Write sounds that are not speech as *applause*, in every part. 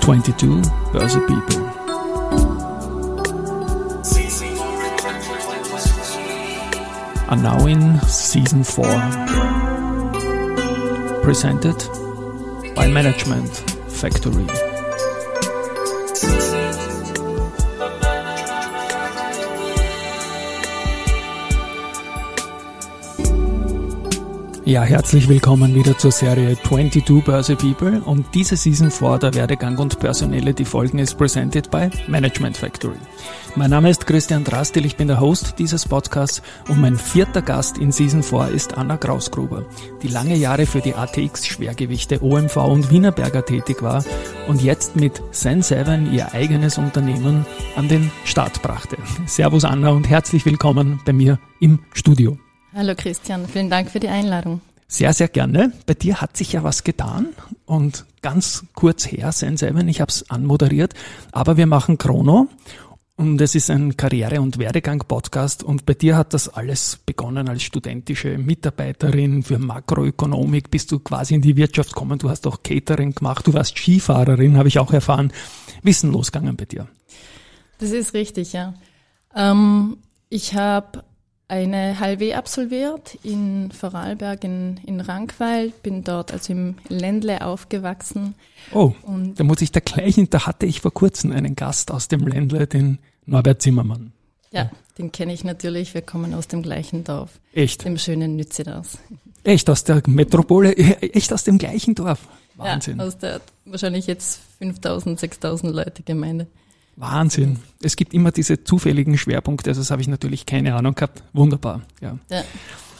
22 Börse People. Are now in season 4. Presented by Management Factory. Ja, herzlich willkommen wieder zur Serie 22 Börse People und diese Season 4 der Werdegang und Personelle, die Folgen ist presented by Management Factory. Mein Name ist Christian Drastil, ich bin der Host dieses Podcasts und mein vierter Gast in Season 4 ist Anna Krausgruber, die lange Jahre für die ATX Schwergewichte OMV und Wienerberger tätig war und jetzt mit Sen7 ihr eigenes Unternehmen an den Start brachte. Servus Anna und herzlich willkommen bei mir im Studio. Hallo Christian, vielen Dank für die Einladung. Sehr, sehr gerne. Bei dir hat sich ja was getan und ganz kurz her, sein selber, ich habe es anmoderiert, aber wir machen Chrono und es ist ein Karriere- und Werdegang-Podcast und bei dir hat das alles begonnen als studentische Mitarbeiterin für Makroökonomik, bist du quasi in die Wirtschaft gekommen, du hast auch Catering gemacht, du warst Skifahrerin, habe ich auch erfahren. Wissen losgegangen bei dir? Das ist richtig, ja. Ähm, ich habe eine HLW absolviert in Vorarlberg in, in Rankweil, bin dort also im Ländle aufgewachsen. Oh, und da muss ich da gleich, da hatte ich vor kurzem einen Gast aus dem Ländle, den Norbert Zimmermann. Ja, den kenne ich natürlich, wir kommen aus dem gleichen Dorf. Echt? Dem schönen Nützedas. Echt, aus der Metropole, *laughs* echt aus dem gleichen Dorf. Wahnsinn. Ja, aus der wahrscheinlich jetzt 5000, 6000 Leute Gemeinde. Wahnsinn. Es gibt immer diese zufälligen Schwerpunkte, also das habe ich natürlich keine Ahnung gehabt. Wunderbar, ja. ja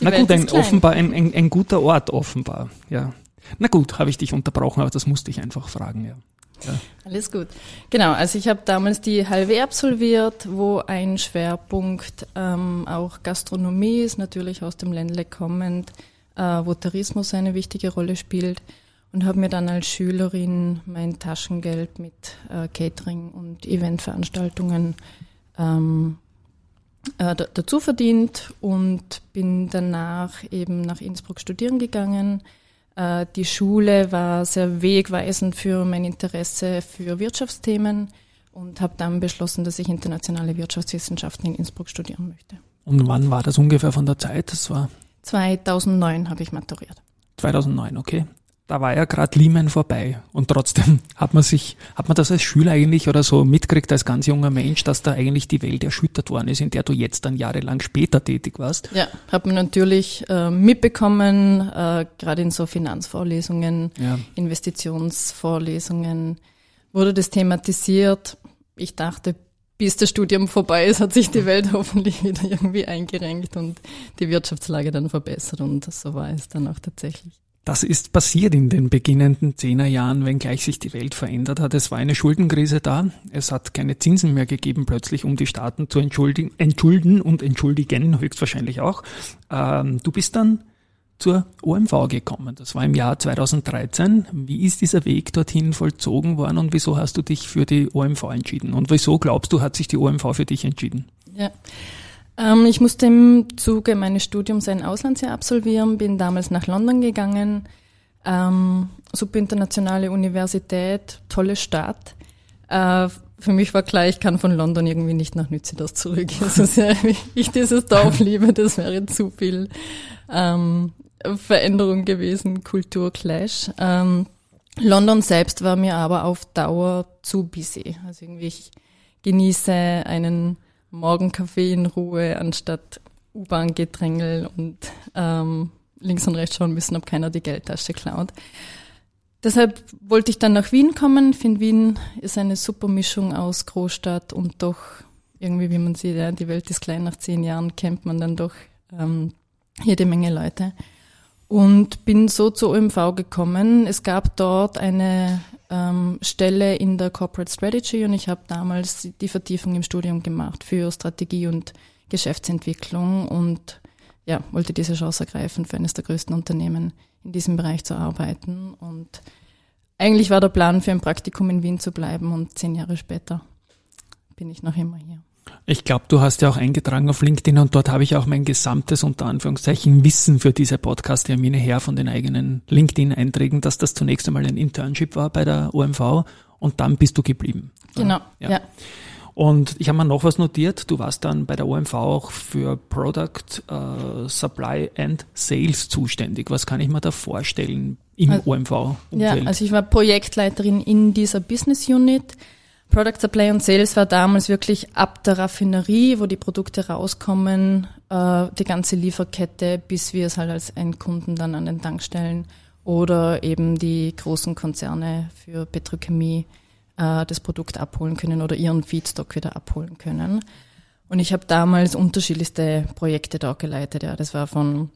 Na gut, ein, offenbar, ein, ein, ein guter Ort offenbar, ja. Na gut, habe ich dich unterbrochen, aber das musste ich einfach fragen, ja. Ja. Alles gut. Genau, also ich habe damals die halbe absolviert, wo ein Schwerpunkt ähm, auch Gastronomie ist, natürlich aus dem Ländle kommend, äh, wo Tourismus eine wichtige Rolle spielt und habe mir dann als Schülerin mein Taschengeld mit äh, Catering und Eventveranstaltungen ähm, äh, dazu verdient und bin danach eben nach Innsbruck studieren gegangen. Äh, die Schule war sehr wegweisend für mein Interesse für Wirtschaftsthemen und habe dann beschlossen, dass ich internationale Wirtschaftswissenschaften in Innsbruck studieren möchte. Und wann war das ungefähr von der Zeit? Das war 2009 habe ich maturiert. 2009, okay da war ja gerade Lehman vorbei. Und trotzdem hat man sich, hat man das als Schüler eigentlich oder so mitgekriegt als ganz junger Mensch, dass da eigentlich die Welt erschüttert worden ist, in der du jetzt dann jahrelang später tätig warst? Ja, hat man natürlich äh, mitbekommen, äh, gerade in so Finanzvorlesungen, ja. Investitionsvorlesungen wurde das thematisiert. Ich dachte, bis das Studium vorbei ist, hat sich die Welt *laughs* hoffentlich wieder irgendwie eingerenkt und die Wirtschaftslage dann verbessert und so war es dann auch tatsächlich. Das ist passiert in den beginnenden Zehnerjahren, wenngleich sich die Welt verändert hat. Es war eine Schuldenkrise da. Es hat keine Zinsen mehr gegeben, plötzlich, um die Staaten zu entschuldigen, entschulden und entschuldigen, höchstwahrscheinlich auch. Ähm, du bist dann zur OMV gekommen. Das war im Jahr 2013. Wie ist dieser Weg dorthin vollzogen worden und wieso hast du dich für die OMV entschieden? Und wieso glaubst du, hat sich die OMV für dich entschieden? Ja. Ähm, ich musste im Zuge meines Studiums ein Auslandsjahr absolvieren, bin damals nach London gegangen. Ähm, super internationale Universität, tolle Stadt. Äh, für mich war klar, ich kann von London irgendwie nicht nach Nützedas zurück. *laughs* Also sehr, ich dieses Dorf liebe, das wäre zu viel ähm, Veränderung gewesen, Kulturclash. Ähm, London selbst war mir aber auf Dauer zu busy. Also irgendwie ich genieße einen Morgenkaffee in Ruhe, anstatt U-Bahn-Gedrängel und ähm, links und rechts schauen müssen, ob keiner die Geldtasche klaut. Deshalb wollte ich dann nach Wien kommen. Ich finde, Wien ist eine super Mischung aus Großstadt und doch irgendwie, wie man sieht, ja, die Welt ist klein, nach zehn Jahren kennt man dann doch ähm, jede Menge Leute. Und bin so zur OMV gekommen. Es gab dort eine ähm, Stelle in der Corporate Strategy und ich habe damals die Vertiefung im Studium gemacht für Strategie und Geschäftsentwicklung und ja, wollte diese Chance ergreifen, für eines der größten Unternehmen in diesem Bereich zu arbeiten. Und eigentlich war der Plan, für ein Praktikum in Wien zu bleiben und zehn Jahre später bin ich noch immer hier. Ich glaube, du hast ja auch eingetragen auf LinkedIn und dort habe ich auch mein gesamtes, unter Anführungszeichen, Wissen für diese Podcast-Termine her von den eigenen LinkedIn-Einträgen, dass das zunächst einmal ein Internship war bei der OMV und dann bist du geblieben. Genau, ja. ja. Und ich habe mir noch was notiert. Du warst dann bei der OMV auch für Product uh, Supply and Sales zuständig. Was kann ich mir da vorstellen im also, OMV? -Umfeld? Ja, also ich war Projektleiterin in dieser Business Unit. Product Supply und Sales war damals wirklich ab der Raffinerie, wo die Produkte rauskommen, uh, die ganze Lieferkette, bis wir es halt als Endkunden dann an den Tankstellen oder eben die großen Konzerne für Petrochemie äh, das Produkt abholen können oder ihren Feedstock wieder abholen können. Und ich habe damals unterschiedlichste Projekte da geleitet. Ja, das war von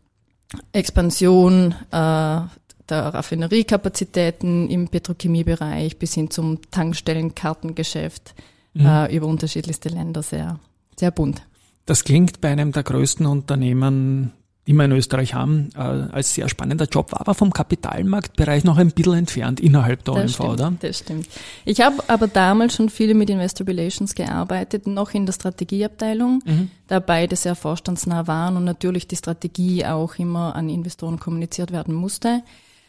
Expansion äh, der Raffineriekapazitäten im Petrochemiebereich bis hin zum Tankstellenkartengeschäft mhm. äh, über unterschiedlichste Länder sehr, sehr bunt. Das klingt bei einem der größten Unternehmen die wir in Österreich haben, äh, als sehr spannender Job, war aber vom Kapitalmarktbereich noch ein bisschen entfernt innerhalb der das OMV, stimmt, oder? Das stimmt. Ich habe aber damals schon viele mit Investor Relations gearbeitet, noch in der Strategieabteilung, mhm. da beide sehr vorstandsnah waren und natürlich die Strategie auch immer an Investoren kommuniziert werden musste.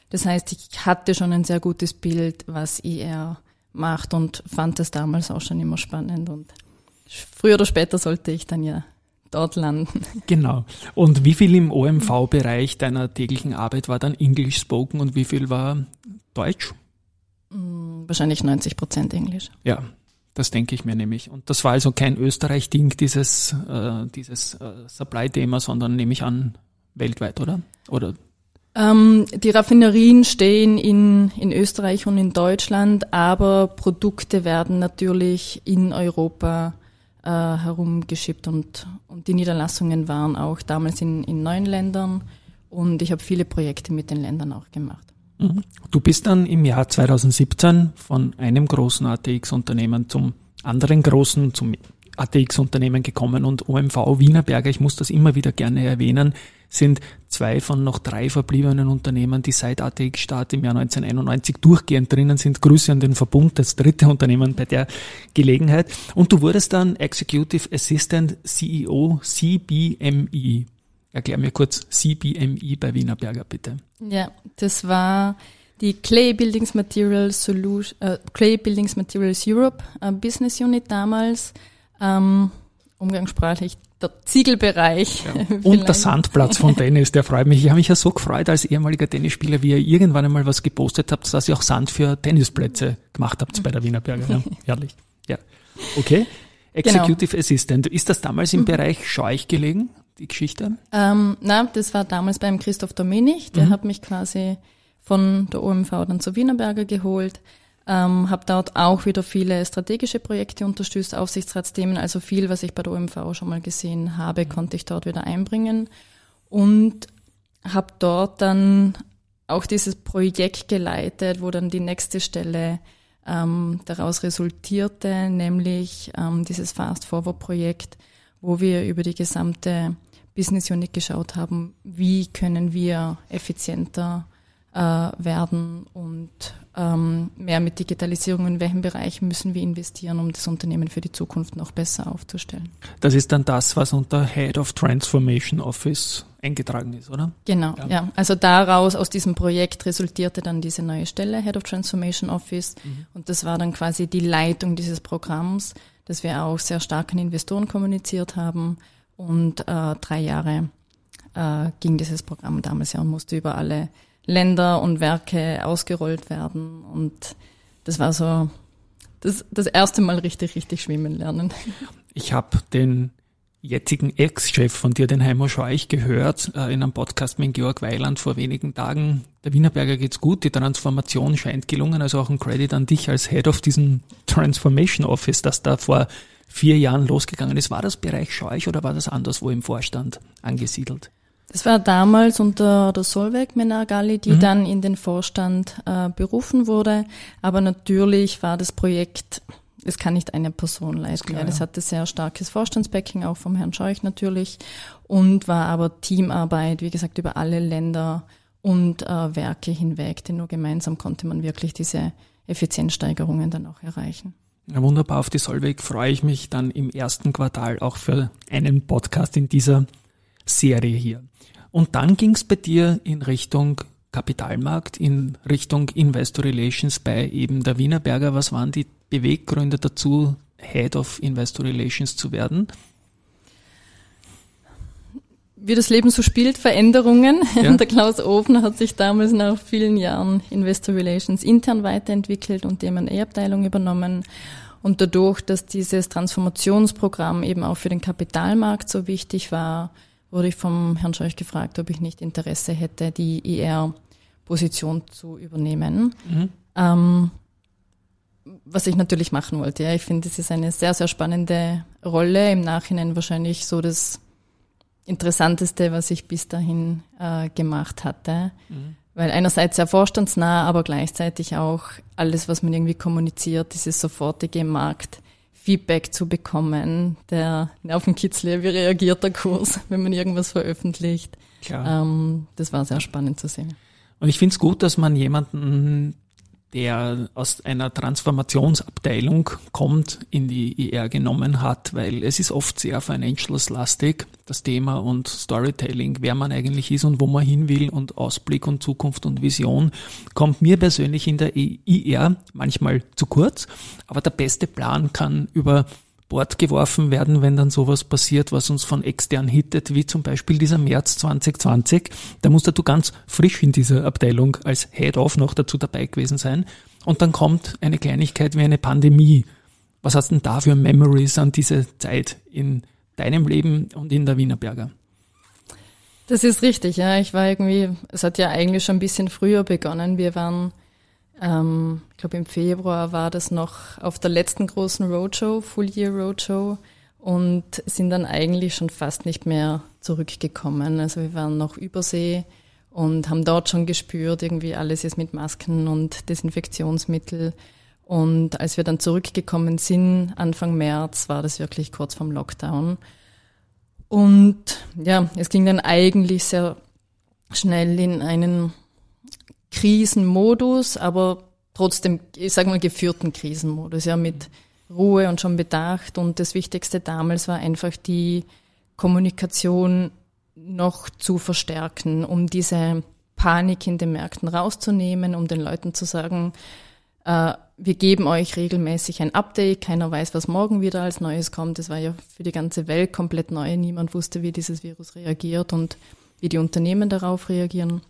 Das heißt, ich hatte schon ein sehr gutes Bild, was IR macht und fand es damals auch schon immer spannend und früher oder später sollte ich dann ja dort landen. *laughs* Genau. Und wie viel im OMV-Bereich deiner täglichen Arbeit war dann English spoken und wie viel war Deutsch? Mm, wahrscheinlich 90 Prozent Englisch. Ja, das denke ich mir nämlich. Und das war also kein Österreich-Ding, dieses, äh, dieses äh, Supply-Thema, sondern nehme ich an, weltweit, oder? Oder? Ähm, die Raffinerien stehen in, in Österreich und in Deutschland, aber Produkte werden natürlich in Europa äh, herumgeschippt und, und die Niederlassungen waren auch damals in, in neun Ländern und ich habe viele Projekte mit den Ländern auch gemacht. Mhm. Du bist dann im Jahr 2017 von einem großen ATX-Unternehmen zum anderen großen, zum ATX-Unternehmen gekommen und OMV Wienerberger, ich muss das immer wieder gerne erwähnen, sind zwei von noch drei verbliebenen Unternehmen, die seit ATX-Start im Jahr 1991 durchgehend drinnen sind. Grüße an den Verbund, das dritte *laughs* Unternehmen bei der Gelegenheit. Und du wurdest dann Executive Assistant CEO CBME. Erklär mir kurz CBME bei Wienerberger, bitte. Ja, das war die Clay Buildings Materials Solution, äh, Clay Buildings Materials Europe äh, Business Unit damals. Ähm, umgangssprachlich der Ziegelbereich. Ja. *laughs* Und der Sandplatz von Tennis, der freut mich. Ich habe mich ja so gefreut als ehemaliger Tennisspieler, wie ihr irgendwann einmal was gepostet habt, dass ihr auch Sand für Tennisplätze gemacht habt bei der Wienerberger. Ja, *laughs* herrlich. Ja. Okay. Executive genau. Assistant. Ist das damals im mhm. Bereich Scheuch gelegen, die Geschichte? Ähm, na, das war damals beim Christoph Dominik. Der mhm. hat mich quasi von der OMV dann zur Wienerberger geholt. Ähm, habe dort auch wieder viele strategische Projekte unterstützt, Aufsichtsratsthemen, also viel, was ich bei der OMV schon mal gesehen habe, mhm. konnte ich dort wieder einbringen und habe dort dann auch dieses Projekt geleitet, wo dann die nächste Stelle ähm, daraus resultierte, nämlich ähm, dieses Fast Forward Projekt, wo wir über die gesamte Business Unit geschaut haben, wie können wir effizienter äh, werden und mehr mit Digitalisierung, in welchem Bereich müssen wir investieren, um das Unternehmen für die Zukunft noch besser aufzustellen. Das ist dann das, was unter Head of Transformation Office eingetragen ist, oder? Genau, ja. ja. Also daraus, aus diesem Projekt resultierte dann diese neue Stelle, Head of Transformation Office. Mhm. Und das war dann quasi die Leitung dieses Programms, das wir auch sehr stark an Investoren kommuniziert haben. Und äh, drei Jahre äh, ging dieses Programm damals ja und musste über alle Länder und Werke ausgerollt werden. Und das war so das, das erste Mal richtig, richtig schwimmen lernen. Ich habe den jetzigen Ex-Chef von dir, den Heimo Scheuch, gehört äh, in einem Podcast mit Georg Weiland vor wenigen Tagen. Der Wienerberger geht's gut, die Transformation scheint gelungen, also auch ein Credit an dich als Head of diesem Transformation Office, das da vor vier Jahren losgegangen ist. War das Bereich Scheuch oder war das anderswo im Vorstand angesiedelt? Das war damals unter der Solveig Menagali, die mhm. dann in den Vorstand äh, berufen wurde. Aber natürlich war das Projekt, es kann nicht eine Person leisten. Klar, ja, das hatte sehr starkes Vorstandsbacking, auch vom Herrn Scheuch natürlich. Und war aber Teamarbeit, wie gesagt, über alle Länder und äh, Werke hinweg. Denn nur gemeinsam konnte man wirklich diese Effizienzsteigerungen dann auch erreichen. Ja, wunderbar, auf die Solveig freue ich mich dann im ersten Quartal auch für einen Podcast in dieser Serie hier. Und dann ging es bei dir in Richtung Kapitalmarkt, in Richtung Investor Relations bei eben der Wienerberger. Was waren die Beweggründe dazu, Head of Investor Relations zu werden? wie das Leben so spielt, Veränderungen. Ja. *laughs* Der Klaus Ofner hat sich damals nach vielen Jahren Investor Relations intern weiterentwickelt und die M&A-Abteilung übernommen. Und dadurch, dass dieses Transformationsprogramm eben auch für den Kapitalmarkt so wichtig war, wurde ich vom Herrn Scheuch gefragt, ob ich nicht Interesse hätte, die IR-Position zu übernehmen. Mhm. Ähm, was ich natürlich machen wollte. Ja. Ich finde, es ist eine sehr, sehr spannende Rolle. Im Nachhinein wahrscheinlich so das Interessanteste, was ich bis dahin äh, gemacht hatte. Mhm. Weil einerseits sehr vorstandsnah, aber gleichzeitig auch alles, was man irgendwie kommuniziert, dieses sofortige Marktfeedback zu bekommen, der Nervenkitzler, wie reagiert der Kurs, *laughs* wenn man irgendwas veröffentlicht. Klar. Ähm, das war sehr spannend zu sehen. Und ich finde es gut, dass man jemanden der aus einer Transformationsabteilung kommt, in die IR genommen hat, weil es ist oft sehr financials-lastig, das Thema und Storytelling, wer man eigentlich ist und wo man hin will und Ausblick und Zukunft und Vision, kommt mir persönlich in der IR manchmal zu kurz, aber der beste Plan kann über Bord geworfen werden, wenn dann sowas passiert, was uns von extern hittet, wie zum Beispiel dieser März 2020. Da musst du ganz frisch in dieser Abteilung als Head-Off noch dazu dabei gewesen sein. Und dann kommt eine Kleinigkeit wie eine Pandemie. Was hast du denn da für Memories an diese Zeit in deinem Leben und in der Wienerberger? Das ist richtig, ja. Ich war irgendwie, es hat ja eigentlich schon ein bisschen früher begonnen. Wir waren ähm, ich glaube, im Februar war das noch auf der letzten großen Roadshow, Full Year Roadshow, und sind dann eigentlich schon fast nicht mehr zurückgekommen. Also wir waren noch übersee und haben dort schon gespürt, irgendwie alles ist mit Masken und Desinfektionsmittel. Und als wir dann zurückgekommen sind, Anfang März, war das wirklich kurz vorm Lockdown. Und ja, es ging dann eigentlich sehr schnell in einen Krisenmodus, aber trotzdem, ich sage mal, geführten Krisenmodus, ja, mit Ruhe und schon Bedacht. Und das Wichtigste damals war einfach die Kommunikation noch zu verstärken, um diese Panik in den Märkten rauszunehmen, um den Leuten zu sagen, äh, wir geben euch regelmäßig ein Update, keiner weiß, was morgen wieder als Neues kommt. Das war ja für die ganze Welt komplett neu, niemand wusste, wie dieses Virus reagiert und wie die Unternehmen darauf reagieren.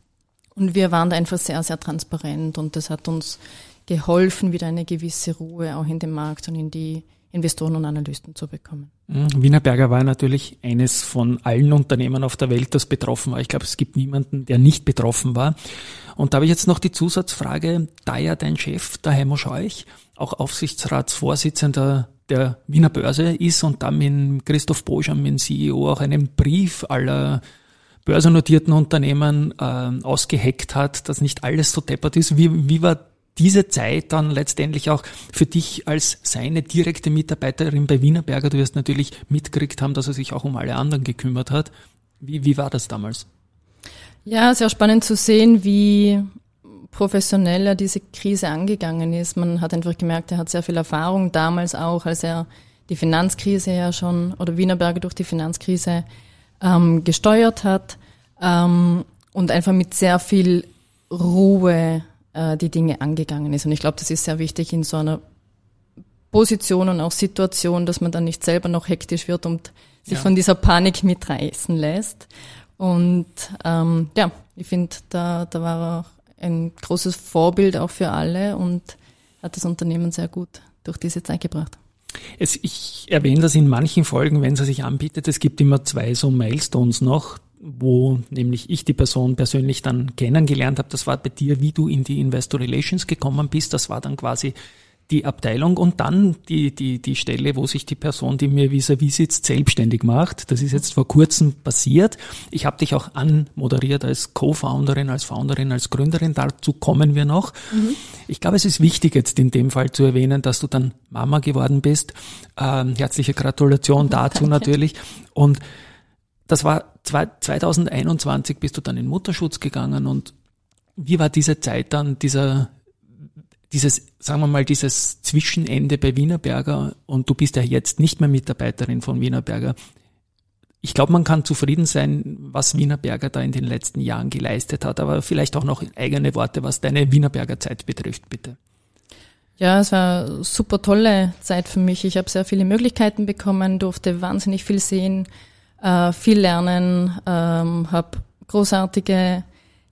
Und wir waren da einfach sehr, sehr transparent und das hat uns geholfen, wieder eine gewisse Ruhe auch in den Markt und in die Investoren und Analysten zu bekommen. Mhm. Wienerberger war natürlich eines von allen Unternehmen auf der Welt, das betroffen war. Ich glaube, es gibt niemanden, der nicht betroffen war. Und da habe ich jetzt noch die Zusatzfrage, da ja dein Chef, der Heimo Scheuch, auch Aufsichtsratsvorsitzender der Wiener Börse ist und dann mit Christoph Boscham, mit dem CEO, auch einen Brief aller börsennotierten Unternehmen äh, ausgeheckt hat, dass nicht alles so deppert ist. Wie, wie war diese Zeit dann letztendlich auch für dich als seine direkte Mitarbeiterin bei Wienerberger? Du wirst natürlich mitgekriegt haben, dass er sich auch um alle anderen gekümmert hat. Wie, wie war das damals? Ja, sehr spannend zu sehen, wie professionell er diese Krise angegangen ist. Man hat einfach gemerkt, er hat sehr viel Erfahrung damals auch, als er die Finanzkrise ja schon oder Wienerberger durch die Finanzkrise ähm, gesteuert hat ähm, und einfach mit sehr viel Ruhe äh, die Dinge angegangen ist. Und ich glaube, das ist sehr wichtig in so einer Position und auch Situation, dass man dann nicht selber noch hektisch wird und sich ja. von dieser Panik mitreißen lässt. Und ähm, ja, ich finde, da, da war er ein großes Vorbild auch für alle und hat das Unternehmen sehr gut durch diese Zeit gebracht. Es, ich erwähne das in manchen Folgen, wenn es sich anbietet. Es gibt immer zwei so Milestones noch, wo nämlich ich die Person persönlich dann kennengelernt habe. Das war bei dir, wie du in die Investor Relations gekommen bist. Das war dann quasi die Abteilung und dann die, die, die Stelle, wo sich die Person, die mir vis-à-vis sitzt, selbstständig macht. Das ist jetzt vor kurzem passiert. Ich habe dich auch anmoderiert als Co-Founderin, als Founderin, als Gründerin. Dazu kommen wir noch. Mhm. Ich glaube, es ist wichtig jetzt in dem Fall zu erwähnen, dass du dann Mama geworden bist. Ähm, herzliche Gratulation *laughs* dazu Danke. natürlich. Und das war 2021 bist du dann in Mutterschutz gegangen und wie war diese Zeit dann, dieser dieses, sagen wir mal, dieses Zwischenende bei Wienerberger und du bist ja jetzt nicht mehr Mitarbeiterin von Wienerberger. Ich glaube, man kann zufrieden sein, was Wienerberger da in den letzten Jahren geleistet hat, aber vielleicht auch noch eigene Worte, was deine Wienerberger Zeit betrifft, bitte. Ja, es war super tolle Zeit für mich. Ich habe sehr viele Möglichkeiten bekommen, durfte wahnsinnig viel sehen, äh, viel lernen, ähm, habe großartige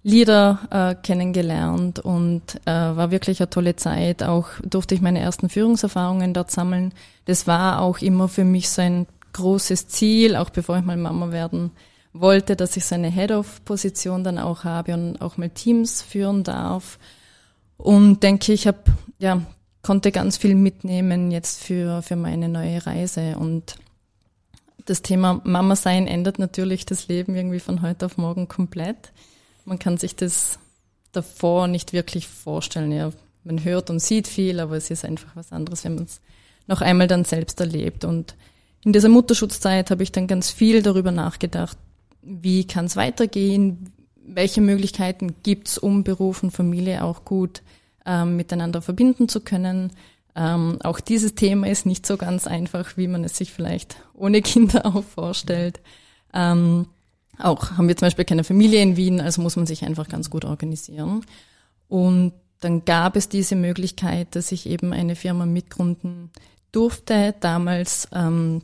Lieder äh, kennengelernt und äh, war wirklich eine tolle Zeit. Auch durfte ich meine ersten Führungserfahrungen dort sammeln. Das war auch immer für mich so ein großes Ziel, auch bevor ich mal Mama werden wollte, dass ich so eine Head-of-Position dann auch habe und auch mal Teams führen darf. Und denke, ich habe ja konnte ganz viel mitnehmen jetzt für für meine neue Reise und das Thema Mama sein ändert natürlich das Leben irgendwie von heute auf morgen komplett. Man kann sich das davor nicht wirklich vorstellen. Ja, man hört und sieht viel, aber es ist einfach was anderes, wenn man es noch einmal dann selbst erlebt. Und in dieser Mutterschutzzeit habe ich dann ganz viel darüber nachgedacht, wie kann es weitergehen, welche Möglichkeiten gibt's, um Beruf und Familie auch gut ähm, miteinander verbinden zu können. Ähm, auch dieses Thema ist nicht so ganz einfach, wie man es sich vielleicht ohne Kinder *laughs* auch vorstellt. Ähm, auch haben wir zum Beispiel keine Familie in Wien, also muss man sich einfach ganz gut organisieren. Und dann gab es diese Möglichkeit, dass ich eben eine Firma mitgründen durfte, damals ähm,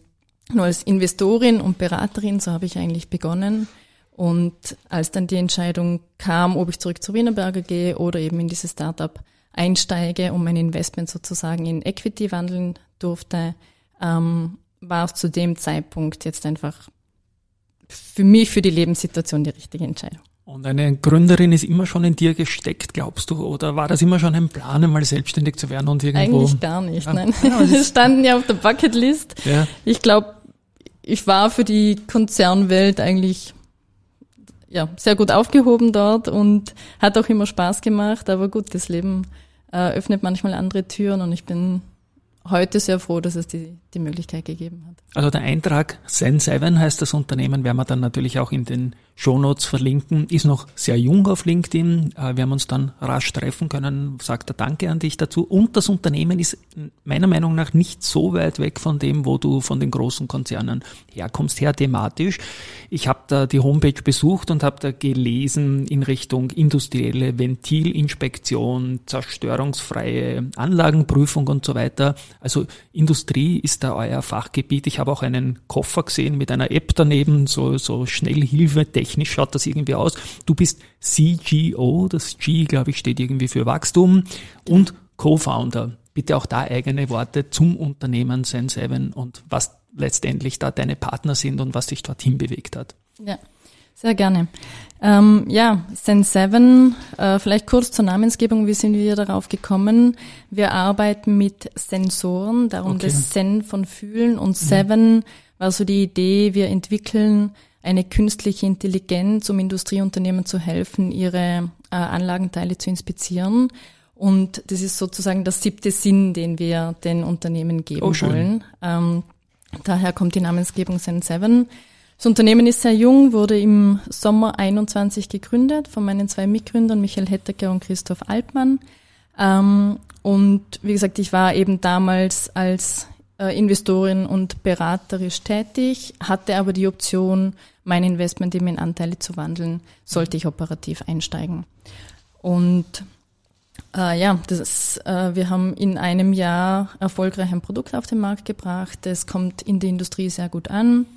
nur als Investorin und Beraterin, so habe ich eigentlich begonnen. Und als dann die Entscheidung kam, ob ich zurück zu Wienerberger gehe oder eben in dieses Startup einsteige und mein Investment sozusagen in Equity wandeln durfte, ähm, war es zu dem Zeitpunkt jetzt einfach für mich, für die Lebenssituation die richtige Entscheidung. Und eine Gründerin ist immer schon in dir gesteckt, glaubst du? Oder war das immer schon ein Plan, einmal selbstständig zu werden und irgendwo? Eigentlich gar nicht, ja. nein. Ja, das *laughs* standen ja auf der Bucketlist. Ja. Ich glaube, ich war für die Konzernwelt eigentlich ja, sehr gut aufgehoben dort und hat auch immer Spaß gemacht. Aber gut, das Leben äh, öffnet manchmal andere Türen und ich bin heute sehr froh, dass es die, die Möglichkeit gegeben hat. Also der Eintrag Sen7 heißt das Unternehmen, werden wir dann natürlich auch in den Shownotes verlinken, ist noch sehr jung auf LinkedIn. Äh, wir haben uns dann rasch treffen können, sagt er Danke an dich dazu. Und das Unternehmen ist meiner Meinung nach nicht so weit weg von dem, wo du von den großen Konzernen herkommst, her thematisch. Ich habe da die Homepage besucht und habe da gelesen in Richtung industrielle Ventilinspektion, zerstörungsfreie Anlagenprüfung und so weiter. Also Industrie ist da euer Fachgebiet. Ich habe auch einen Koffer gesehen mit einer App daneben, so, so Schnellhilfe, technisch schaut das irgendwie aus. Du bist CGO, das G, glaube ich, steht irgendwie für Wachstum und Co-Founder. Bitte auch da eigene Worte zum Unternehmen Sen7 und was letztendlich da deine Partner sind und was dich dorthin bewegt hat. Ja, sehr gerne. Ähm, ja, Sen7, äh, vielleicht kurz zur Namensgebung, wie sind wir darauf gekommen? Wir arbeiten mit Sensoren, darum okay. das Sen von Fühlen und mhm. Seven war so die Idee, wir entwickeln eine künstliche Intelligenz, um Industrieunternehmen zu helfen, ihre äh, Anlagenteile zu inspizieren. Und das ist sozusagen der siebte Sinn, den wir den Unternehmen geben oh, wollen. Ähm, daher kommt die Namensgebung Zen 7. Das Unternehmen ist sehr jung, wurde im Sommer 21 gegründet von meinen zwei Mitgründern Michael Hettecker und Christoph Altmann. Ähm, und wie gesagt, ich war eben damals als äh, Investorin und beraterisch tätig, hatte aber die Option, mein Investment eben in Anteile zu wandeln, sollte ich operativ einsteigen. Und äh, ja, das äh, wir haben in einem Jahr erfolgreich ein Produkt auf den Markt gebracht. Es kommt in der Industrie sehr gut an.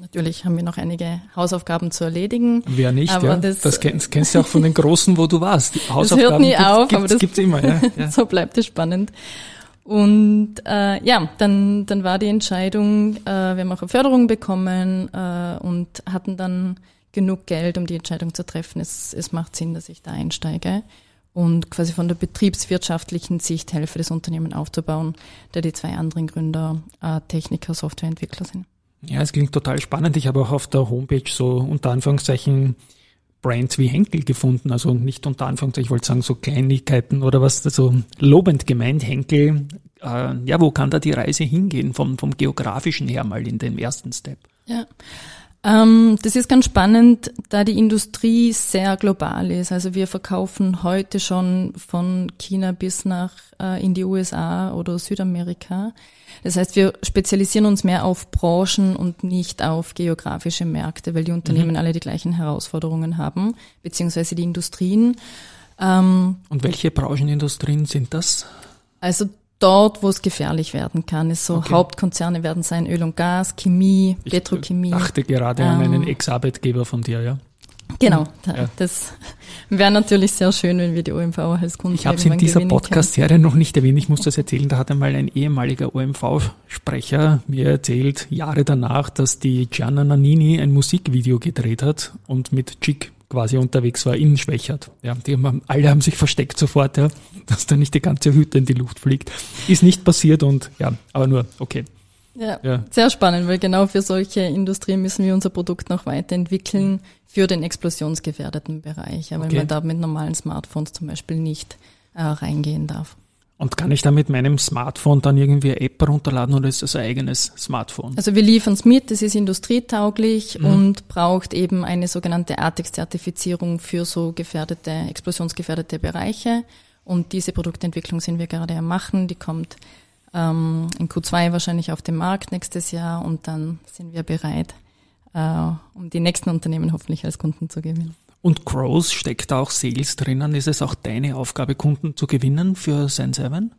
Natürlich haben wir noch einige Hausaufgaben zu erledigen. Wer nicht, aber ja. Das, das kennst, kennst du auch von den Großen, wo du warst. Die Hausaufgaben das hört nie gibt, auf, aber das gibt's immer. Ja, *laughs* ja. so bleibt es spannend. Und äh, ja, dann, dann war die Entscheidung, äh, wir haben auch eine Förderung bekommen äh, und hatten dann genug Geld, um die Entscheidung zu treffen, es, es macht Sinn, dass ich da einsteige und quasi von der betriebswirtschaftlichen Sicht helfe, das Unternehmen aufzubauen, da die zwei anderen Gründer äh, Techniker, Softwareentwickler sind. Ja, es klingt total spannend. Ich habe auch auf der Homepage so unter Anführungszeichen Brands wie Henkel gefunden. Also nicht unter Anführungszeichen, ich wollte sagen, so Kleinigkeiten oder was, also lobend gemeint, Henkel. Äh, ja, wo kann da die Reise hingehen vom, vom geografischen her mal in dem ersten Step? Ja. Ähm, das ist ganz spannend, da die Industrie sehr global ist. Also wir verkaufen heute schon von China bis nach äh, in die USA oder Südamerika. Das heißt, wir spezialisieren uns mehr auf Branchen und nicht auf geografische Märkte, weil die Unternehmen mhm. alle die gleichen Herausforderungen haben, beziehungsweise die Industrien. Ähm, und welche Branchenindustrien sind das? Also dort, wo es gefährlich werden kann. Ist so okay. Hauptkonzerne werden sein Öl und Gas, Chemie, ich Petrochemie. Ich dachte gerade ähm, an einen Ex-Arbeitgeber von dir, ja. Genau, ja. das wäre natürlich sehr schön, wenn wir die OMV als Kunden Ich habe es in dieser Podcast-Serie noch nicht erwähnt, ich muss das erzählen, da hat einmal ein ehemaliger OMV-Sprecher mir erzählt, Jahre danach, dass die Gianna Nannini ein Musikvideo gedreht hat und mit Chick quasi unterwegs war in Schwächert. Ja, die haben, alle haben sich versteckt sofort, ja, dass da nicht die ganze Hütte in die Luft fliegt. Ist nicht passiert und ja, aber nur, okay. Ja, ja, sehr spannend, weil genau für solche Industrien müssen wir unser Produkt noch weiterentwickeln für den explosionsgefährdeten Bereich, ja, weil okay. man da mit normalen Smartphones zum Beispiel nicht äh, reingehen darf. Und kann ich da mit meinem Smartphone dann irgendwie eine App runterladen oder ist das ein eigenes Smartphone? Also wir liefern es mit, es ist industrietauglich mhm. und braucht eben eine sogenannte ATEX-Zertifizierung für so gefährdete, explosionsgefährdete Bereiche. Und diese Produktentwicklung sind wir gerade am machen. Die kommt ähm, in Q2 wahrscheinlich auf den Markt nächstes Jahr und dann sind wir bereit, äh, um die nächsten Unternehmen hoffentlich als Kunden zu gewinnen. Und Growth steckt da auch Sales drinnen. Ist es auch deine Aufgabe, Kunden zu gewinnen für Sense7?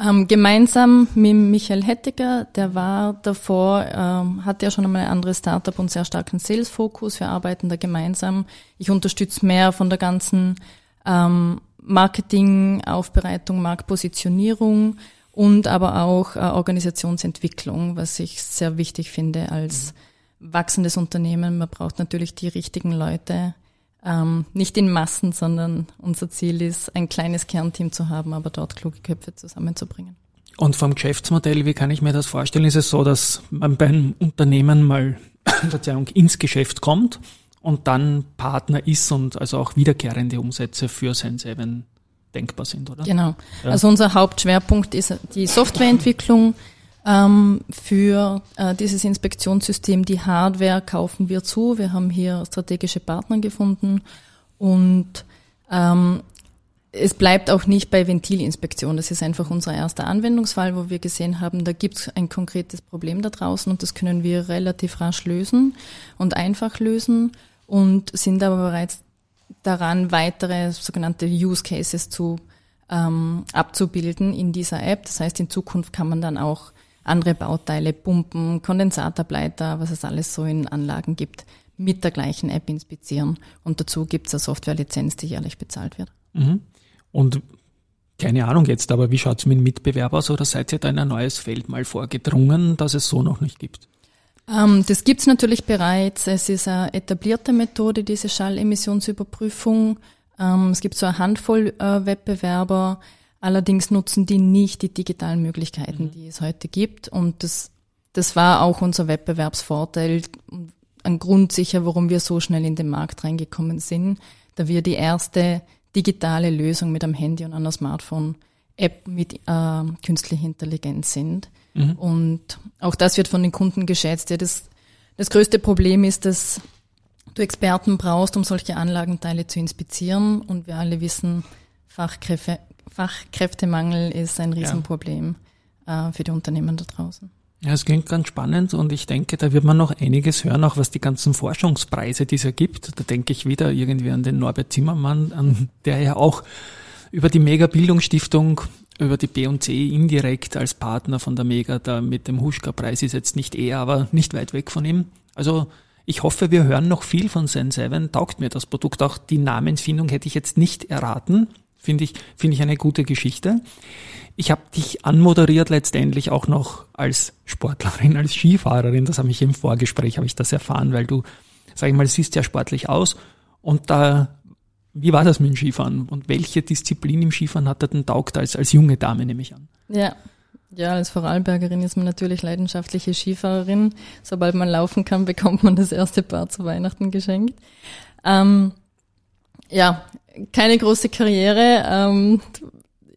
Ähm, gemeinsam mit Michael Hettiger, der war davor, ähm, hatte ja schon einmal ein anderes Startup und sehr starken Sales-Fokus. Wir arbeiten da gemeinsam. Ich unterstütze mehr von der ganzen ähm, Marketing, Aufbereitung, Marktpositionierung und aber auch äh, Organisationsentwicklung, was ich sehr wichtig finde als wachsendes Unternehmen. Man braucht natürlich die richtigen Leute, ähm, nicht in Massen, sondern unser Ziel ist, ein kleines Kernteam zu haben, aber dort kluge Köpfe zusammenzubringen. Und vom Geschäftsmodell, wie kann ich mir das vorstellen? Ist es so, dass man bei einem Unternehmen mal *coughs* Verzeihung, ins Geschäft kommt und dann Partner ist und also auch wiederkehrende Umsätze für Sense7 denkbar sind, oder? Genau. Ja. Also unser Hauptschwerpunkt ist die Softwareentwicklung ähm, für äh, dieses Inspektionssystem. Die Hardware kaufen wir zu. Wir haben hier strategische Partner gefunden und ähm, es bleibt auch nicht bei Ventilinspektion. Das ist einfach unser erster Anwendungsfall, wo wir gesehen haben, da gibt es ein konkretes Problem da draußen und das können wir relativ rasch lösen und einfach lösen und sind aber bereits daran, weitere sogenannte Use Cases zu ähm, abzubilden in dieser App. Das heißt, in Zukunft kann man dann auch andere Bauteile, Pumpen, Kondensatorbleiter, was es alles so in Anlagen gibt, mit der gleichen App inspizieren. Und dazu gibt es eine Softwarelizenz, die jährlich bezahlt wird. Mhm. Und keine Ahnung jetzt, aber wie schaut es mit dem Mitbewerb aus oder seid ihr da in ein neues Feld mal vorgedrungen, das es so noch nicht gibt? Ähm, das gibt es natürlich bereits. Es ist eine etablierte Methode, diese Schallemissionsüberprüfung. Ähm, es gibt so eine Handvoll äh, Wettbewerber. Allerdings nutzen die nicht die digitalen Möglichkeiten, mhm. die es heute gibt. Und das, das war auch unser Wettbewerbsvorteil, ein Grund sicher, warum wir so schnell in den Markt reingekommen sind, da wir die erste digitale Lösung mit einem Handy und einer Smartphone-App mit äh, künstlicher Intelligenz sind. Mhm. Und auch das wird von den Kunden geschätzt. Ja, das, das größte Problem ist, dass du Experten brauchst, um solche Anlagenteile zu inspizieren. Und wir alle wissen, Fachkräfte, Fachkräftemangel ist ein Riesenproblem ja. äh, für die Unternehmen da draußen. Ja, es klingt ganz spannend und ich denke, da wird man noch einiges hören, auch was die ganzen Forschungspreise, die es ja gibt. Da denke ich wieder irgendwie an den Norbert Zimmermann, an der ja auch über die Mega-Bildungsstiftung, über die B&C indirekt als Partner von der Mega da mit dem Huschka-Preis ist jetzt nicht er, aber nicht weit weg von ihm. Also ich hoffe, wir hören noch viel von Sen7. Taugt mir das Produkt. Auch die Namensfindung hätte ich jetzt nicht erraten. Finde ich, finde ich eine gute Geschichte. Ich habe dich anmoderiert letztendlich auch noch als Sportlerin, als Skifahrerin. Das habe ich im Vorgespräch, habe ich das erfahren, weil du, sag ich mal, siehst ja sportlich aus. Und da, wie war das mit dem Skifahren? Und welche Disziplin im Skifahren hat er denn taugt als, als junge Dame, nehme ich an? Ja. Ja, als Vorarlbergerin ist man natürlich leidenschaftliche Skifahrerin. Sobald man laufen kann, bekommt man das erste Paar zu Weihnachten geschenkt. Ähm, ja, keine große Karriere. Ähm,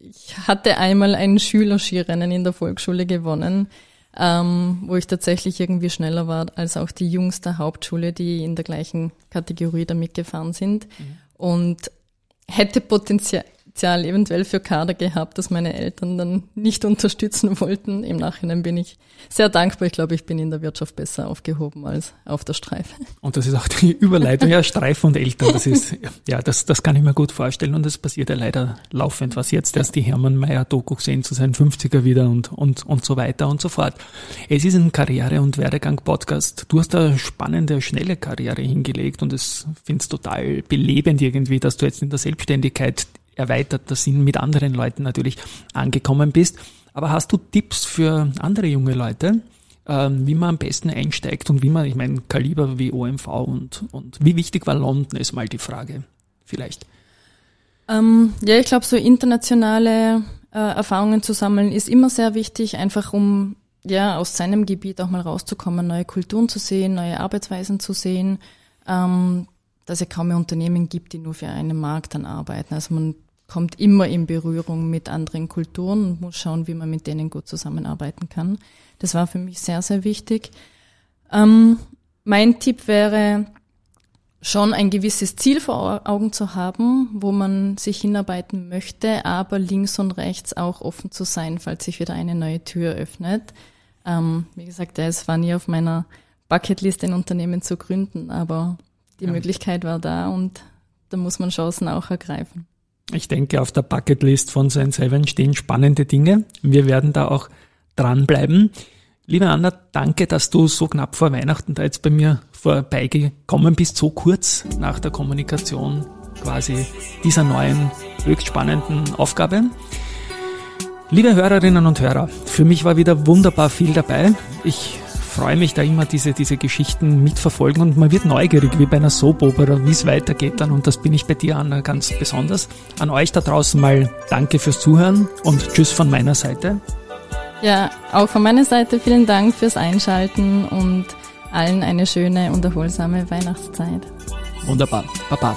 ich hatte einmal ein Schülerskirennen in der Volksschule gewonnen. ähm, wo ich tatsächlich irgendwie schneller war als auch die Jungs der Hauptschule, die in der gleichen Kategorie da mitgefahren sind. Mhm. Und hätte Potenzial, Potenzial eventuell für Kader gehabt, dass meine Eltern dann nicht *laughs* unterstützen wollten. Im Nachhinein bin ich sehr dankbar. Ich glaube, ich bin in der Wirtschaft besser aufgehoben als auf der Streife. Und das ist auch die Überleitung, ja, Streife und Eltern, das ist, ja, das, das kann ich mir gut vorstellen und das passiert ja leider laufend, was jetzt erst die Hermann Mayer Doku sehen zu seinen 50er wieder und, und, und so weiter und so fort. Es ist ein Karriere- und Werdegang-Podcast. Du hast eine spannende, schnelle Karriere hingelegt und es finde es total belebend irgendwie, dass du jetzt in der Selbstständigkeit erweiterter Sinn mit anderen Leuten natürlich angekommen bist. Aber hast du Tipps für andere junge Leute, ähm, wie man am besten einsteigt und wie man, ich meine, Kaliber wie OMV und, und wie wichtig war London, ist mal die Frage vielleicht. Ähm, ja, ich glaube, so internationale äh, Erfahrungen zu sammeln ist immer sehr wichtig, einfach um ja aus seinem Gebiet auch mal rauszukommen, neue Kulturen zu sehen, neue Arbeitsweisen zu sehen. Ähm, dass es kaum mehr Unternehmen gibt, die nur für einen Markt dann arbeiten. Also man kommt immer in Berührung mit anderen Kulturen und muss schauen, wie man mit denen gut zusammenarbeiten kann. Das war für mich sehr, sehr wichtig. Ähm, mein Tipp wäre, schon ein gewisses Ziel vor Augen zu haben, wo man sich hinarbeiten möchte, aber links und rechts auch offen zu sein, falls sich wieder eine neue Tür öffnet. Ähm, wie gesagt, es war nie auf meiner Bucketlist, ein Unternehmen zu gründen, aber die ja. Möglichkeit war da und da muss man Chancen auch ergreifen. Ich denke, auf der Bucketlist von Sein Seven stehen spannende Dinge. Wir werden da auch dranbleiben. Liebe Anna, danke, dass du so knapp vor Weihnachten da jetzt bei mir vorbeigekommen bist, so kurz nach der Kommunikation quasi dieser neuen, höchst spannenden Aufgabe. Liebe Hörerinnen und Hörer, für mich war wieder wunderbar viel dabei. Ich freue mich da immer, diese, diese Geschichten mitverfolgen und man wird neugierig, wie bei einer Soap-Opera, wie es weitergeht dann und das bin ich bei dir, Anna, ganz besonders. An euch da draußen mal danke fürs Zuhören und tschüss von meiner Seite. Ja, auch von meiner Seite vielen Dank fürs Einschalten und allen eine schöne und erholsame Weihnachtszeit. Wunderbar. Baba.